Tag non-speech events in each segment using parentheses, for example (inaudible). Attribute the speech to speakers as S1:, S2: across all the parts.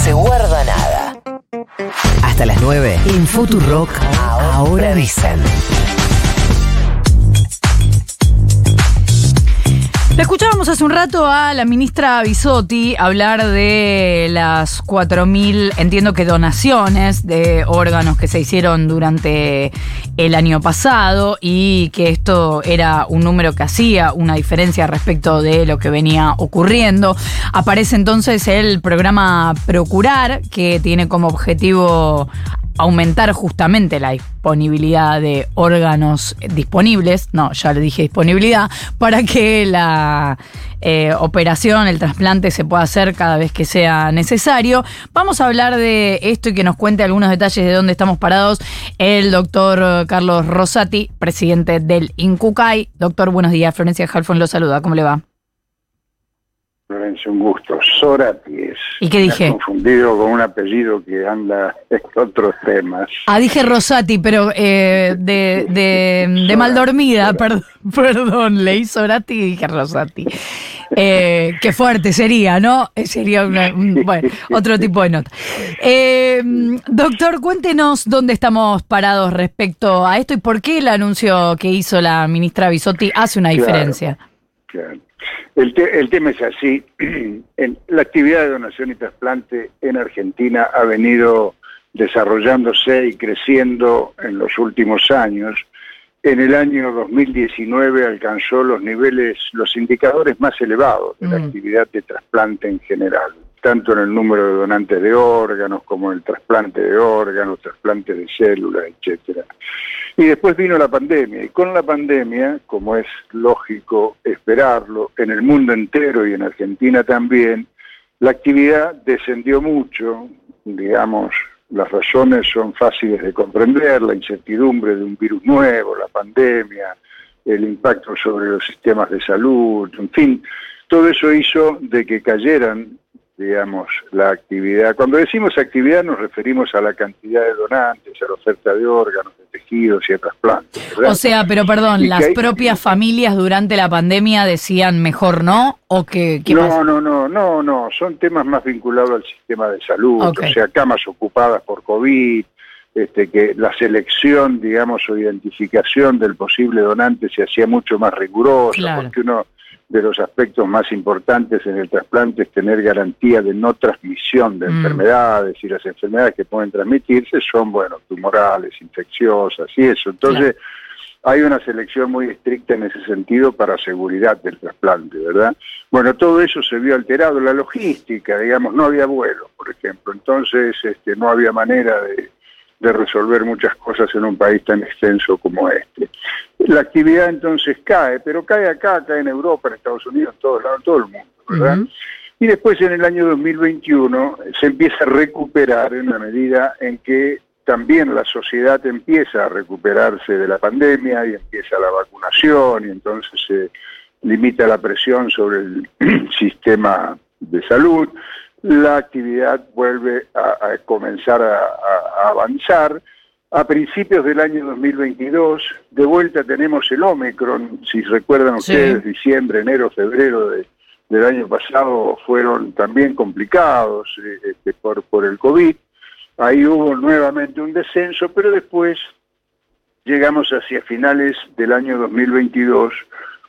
S1: se guarda nada. Hasta las 9 en Futurock. Ahora dicen.
S2: Escuchábamos hace un rato a la ministra Bisotti hablar de las 4.000, entiendo que donaciones de órganos que se hicieron durante el año pasado y que esto era un número que hacía una diferencia respecto de lo que venía ocurriendo. Aparece entonces el programa Procurar, que tiene como objetivo aumentar justamente la disponibilidad de órganos disponibles, no, ya le dije disponibilidad, para que la eh, operación, el trasplante se pueda hacer cada vez que sea necesario. Vamos a hablar de esto y que nos cuente algunos detalles de dónde estamos parados el doctor Carlos Rosati, presidente del INCUCAI. Doctor, buenos días. Florencia Halfon lo saluda. ¿Cómo le va?
S3: Florencia, un gusto. Sorati es.
S2: ¿Y qué dije?
S3: Me confundido con un apellido que anda (laughs) en otros temas.
S2: Ah, dije Rosati, pero eh, de, de, de mal dormida, perdón, (laughs) perdón, leí Sorati y dije Rosati. Eh, qué fuerte sería, ¿no? Eh, Sería una- un- (laughs) bueno, otro tipo de nota. Eh, doctor, cuéntenos dónde estamos parados respecto a esto y por qué el anuncio que hizo la ministra Bisotti hace una
S3: Claro.
S2: diferencia.
S3: Claro. El, te- el tema es así. (clears throat) En- la actividad de donación y trasplante en Argentina ha venido desarrollándose y creciendo en los últimos años. En el año 2019 alcanzó los niveles, los indicadores más elevados de la
S2: Mm.
S3: actividad de trasplante en general, tanto en el número de donantes de órganos como en el trasplante de órganos, trasplante de células, etcétera. Y después vino la pandemia, y con la pandemia, como es lógico esperarlo, en el mundo entero y en Argentina también, la actividad descendió mucho, digamos, las razones son fáciles de comprender, la incertidumbre de un virus nuevo, la pandemia, el impacto sobre los sistemas de salud, en fin, todo eso hizo de que cayeran, digamos, la actividad. Cuando decimos actividad nos referimos a la cantidad de donantes, a la oferta de órganos, de tejidos y de trasplantes. ¿verdad?
S2: O sea, pero perdón,
S3: Y
S2: las
S3: hay-
S2: propias familias durante la pandemia decían mejor no o que
S3: no,
S2: pasa?
S3: no, no, no, no, son temas más vinculados al sistema de salud, o sea, camas ocupadas por COVID, este, que la selección, digamos, o identificación del posible donante se hacía mucho más rigurosa,
S2: Claro.
S3: porque uno de los aspectos más importantes en el trasplante es tener garantía de no transmisión de
S2: Mm.
S3: enfermedades, y las enfermedades que pueden transmitirse son, bueno, tumorales, infecciosas y eso. Entonces, hay una selección muy estricta en ese sentido para seguridad del trasplante, ¿verdad? Bueno, todo eso se vio alterado, la logística, digamos, no había vuelo, por ejemplo, entonces este, no había manera de, de resolver muchas cosas en un país tan extenso como este. La actividad entonces cae, pero cae acá, cae en Europa, en Estados Unidos, en todos lados, en todo el mundo, ¿verdad? Y después en el año 2021 se empieza a recuperar en la medida en que también la sociedad empieza a recuperarse de la pandemia y empieza la vacunación y entonces se limita la presión sobre el (clears throat) sistema de salud. La actividad vuelve a, a comenzar a, avanzar. A principios del año 2022, de vuelta tenemos el Omicron, si recuerdan
S2: Sí.
S3: ustedes, diciembre, enero, febrero de, del año pasado fueron también complicados eh, este, por, por el COVID. Ahí hubo nuevamente un descenso, pero después llegamos hacia finales del año 2022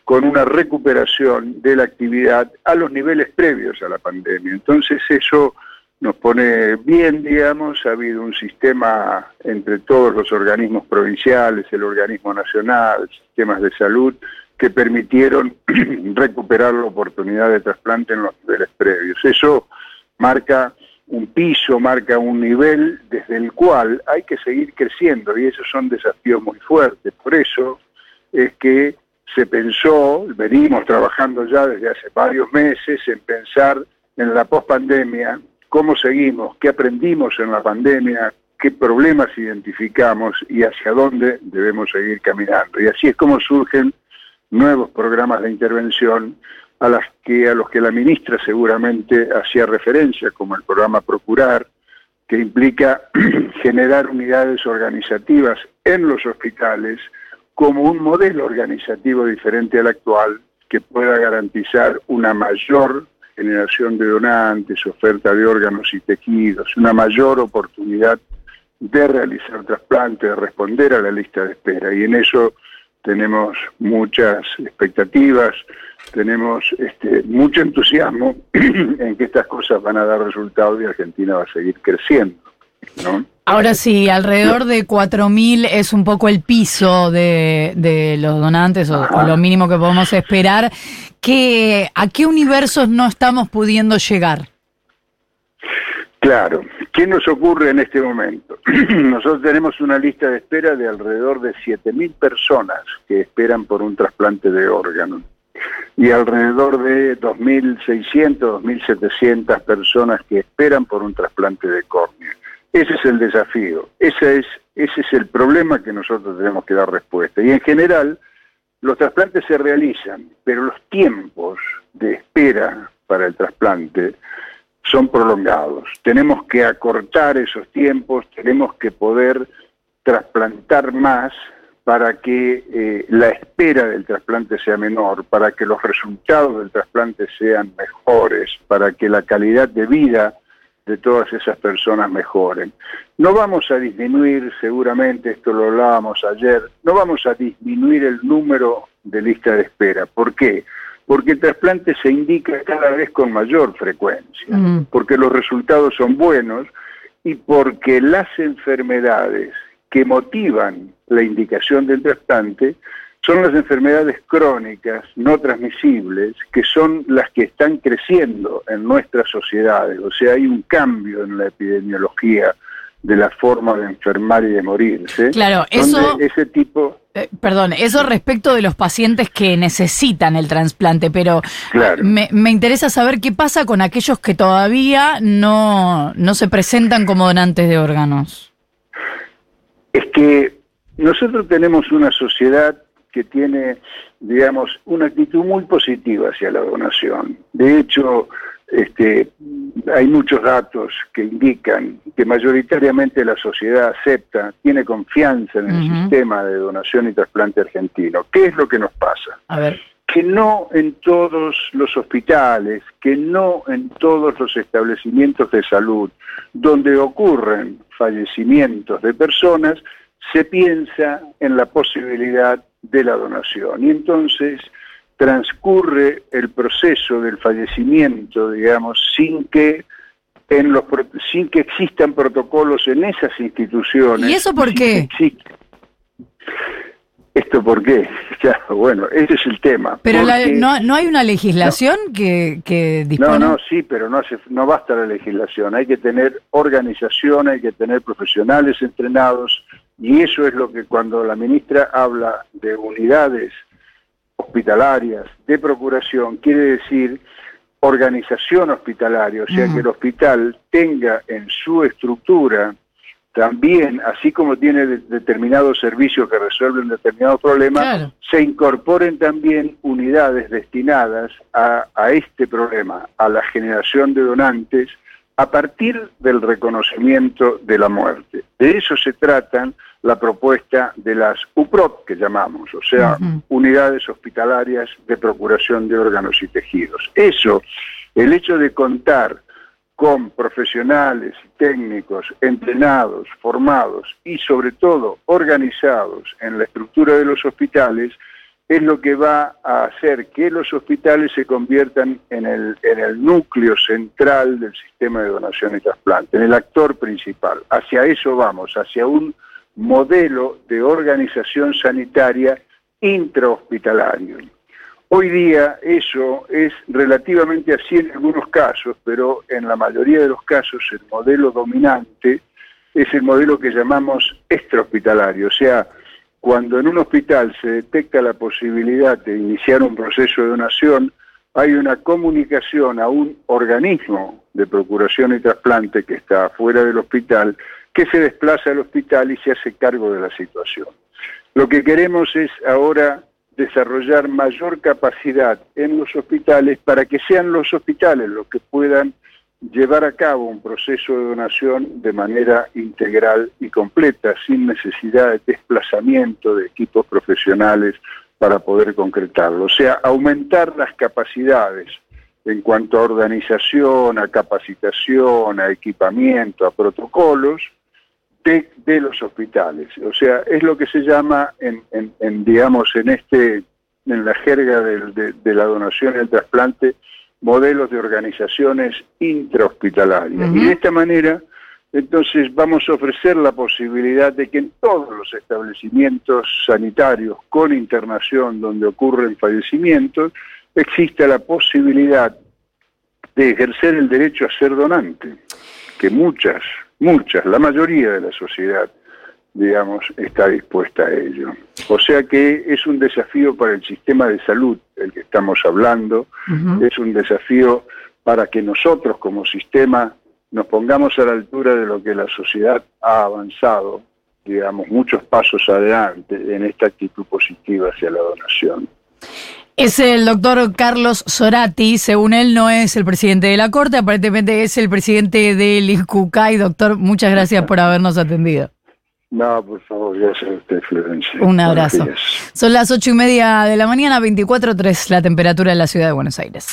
S3: con una recuperación de la actividad a los niveles previos a la pandemia. Entonces eso nos pone bien, digamos, ha habido un sistema entre todos los organismos provinciales, el organismo nacional, sistemas de salud, que permitieron (clears throat) recuperar la oportunidad de trasplante en los niveles previos. Eso marca un piso, marca un nivel desde el cual hay que seguir creciendo y esos son desafíos muy fuertes. Por eso es que se pensó, venimos trabajando ya desde hace varios meses en pensar en la pospandemia, cómo seguimos, qué aprendimos en la pandemia, qué problemas identificamos y hacia dónde debemos seguir caminando. Y así es como surgen nuevos programas de intervención a las que a los que la ministra seguramente hacía referencia, como el programa Procurar, que implica (clears throat) generar unidades organizativas en los hospitales como un modelo organizativo diferente al actual que pueda garantizar una mayor generación de donantes, oferta de órganos y tejidos, una mayor oportunidad de realizar trasplantes, de responder a la lista de espera. Y en eso tenemos muchas expectativas, tenemos este, mucho entusiasmo (clears throat) en que estas cosas van a dar resultados y Argentina va a seguir creciendo.
S2: Ahora sí, alrededor de 4.000 es un poco el piso de, los donantes o, lo mínimo que podemos esperar. ¿Qué, ¿A qué universos no estamos pudiendo llegar?
S3: Claro, ¿qué nos ocurre en este momento? (clears throat) Nosotros tenemos una lista de espera de alrededor de 7.000 personas que esperan por un trasplante de órganos y alrededor de 2.600, 2.700 personas que esperan por un trasplante de córnea. Ese es el desafío, ese es, ese es el problema que nosotros tenemos que dar respuesta. Y en general, los trasplantes se realizan, pero los tiempos de espera para el trasplante son prolongados. Tenemos que acortar esos tiempos, tenemos que poder trasplantar más para que eh, la espera del trasplante sea menor, para que los resultados del trasplante sean mejores, para que la calidad de vida de todas esas personas mejoren. No vamos a disminuir, seguramente, esto lo hablábamos ayer, no vamos a disminuir el número de lista de espera. ¿Por qué? Porque el trasplante se indica cada vez con mayor frecuencia, mm. porque los resultados son buenos y porque las enfermedades que motivan la indicación del trasplante son las enfermedades crónicas no transmisibles que son las que están creciendo en nuestras sociedades. O sea, hay un cambio en la epidemiología de la forma de enfermar y de morirse.
S2: Claro, eso... Ese tipo... Eh, perdón, eso respecto de los pacientes que necesitan el trasplante, pero me, me, interesa saber qué pasa con aquellos que todavía no, no se presentan como donantes de órganos.
S3: Es que nosotros tenemos una sociedad que tiene, digamos, una actitud muy positiva hacia la donación. De hecho, este, hay muchos datos que indican que mayoritariamente la sociedad acepta, tiene confianza en el sistema de donación y trasplante argentino. ¿Qué es lo que nos pasa?
S2: A ver.
S3: Que no en todos los hospitales, que no en todos los establecimientos de salud donde ocurren fallecimientos de personas, se piensa en la posibilidad de la donación. Y entonces transcurre el proceso del fallecimiento, digamos, sin que en los sin que existan protocolos en esas instituciones.
S2: ¿Y eso por qué?
S3: ¿Esto por qué? (laughs) Ya, bueno, ese es el tema.
S2: Pero no, no, hay una legislación que, que
S3: dispone... No, no, sí, pero no, hace, no basta la legislación. Hay que tener organización, hay que tener profesionales entrenados, y eso es lo que cuando la ministra habla de unidades hospitalarias de procuración, quiere decir organización hospitalaria, o sea, que el hospital tenga en su estructura también, así como tiene determinados servicios que resuelven determinados problemas, se incorporen también unidades destinadas a, a este problema, a la generación de donantes, a partir del reconocimiento de la muerte. De eso se tratan la propuesta de las UPROT, que llamamos, o sea, unidades hospitalarias de procuración de órganos y tejidos. Eso, el hecho de contar con profesionales técnicos entrenados, formados y sobre todo organizados en la estructura de los hospitales, es lo que va a hacer que los hospitales se conviertan en el, en el núcleo central del sistema de donación y trasplante, en el actor principal. Hacia eso vamos, hacia un modelo de organización sanitaria intrahospitalario. Hoy día eso es relativamente así en algunos casos, pero en la mayoría de los casos el modelo dominante es el modelo que llamamos extrahospitalario, o sea, cuando en un hospital se detecta la posibilidad de iniciar un proceso de donación, hay una comunicación a un organismo de procuración y trasplante que está fuera del hospital que se desplaza al hospital y se hace cargo de la situación. Lo que queremos es ahora desarrollar mayor capacidad en los hospitales para que sean los hospitales los que puedan llevar a cabo un proceso de donación de manera integral y completa, sin necesidad de desplazamiento de equipos profesionales para poder concretarlo. O sea, aumentar las capacidades en cuanto a organización, a capacitación, a equipamiento, a protocolos de, de los hospitales. O sea, es lo que se llama, en, en, digamos, en este, en la jerga de, de, la donación y el trasplante, modelos de organizaciones intrahospitalarias. Y de esta manera, entonces vamos a ofrecer la posibilidad de que en todos los establecimientos sanitarios con internación donde ocurren fallecimientos, exista la posibilidad de ejercer el derecho a ser donante, que muchas, muchas, la mayoría de la sociedad, digamos, está dispuesta a ello. O sea que es un desafío para el sistema de salud el que estamos hablando, es un desafío para que nosotros como sistema nos pongamos a la altura de lo que la sociedad ha avanzado, digamos, muchos pasos adelante en esta actitud positiva hacia la donación.
S2: Es el doctor Carlos Sorati, según él no es el presidente de la Corte, aparentemente es el presidente del INCUCAI. Doctor, muchas gracias por habernos atendido.
S3: No, por favor, gracias a usted, Florencia.
S2: Un abrazo. Son las ocho y media de la mañana, 24.3 la temperatura en la ciudad de Buenos Aires.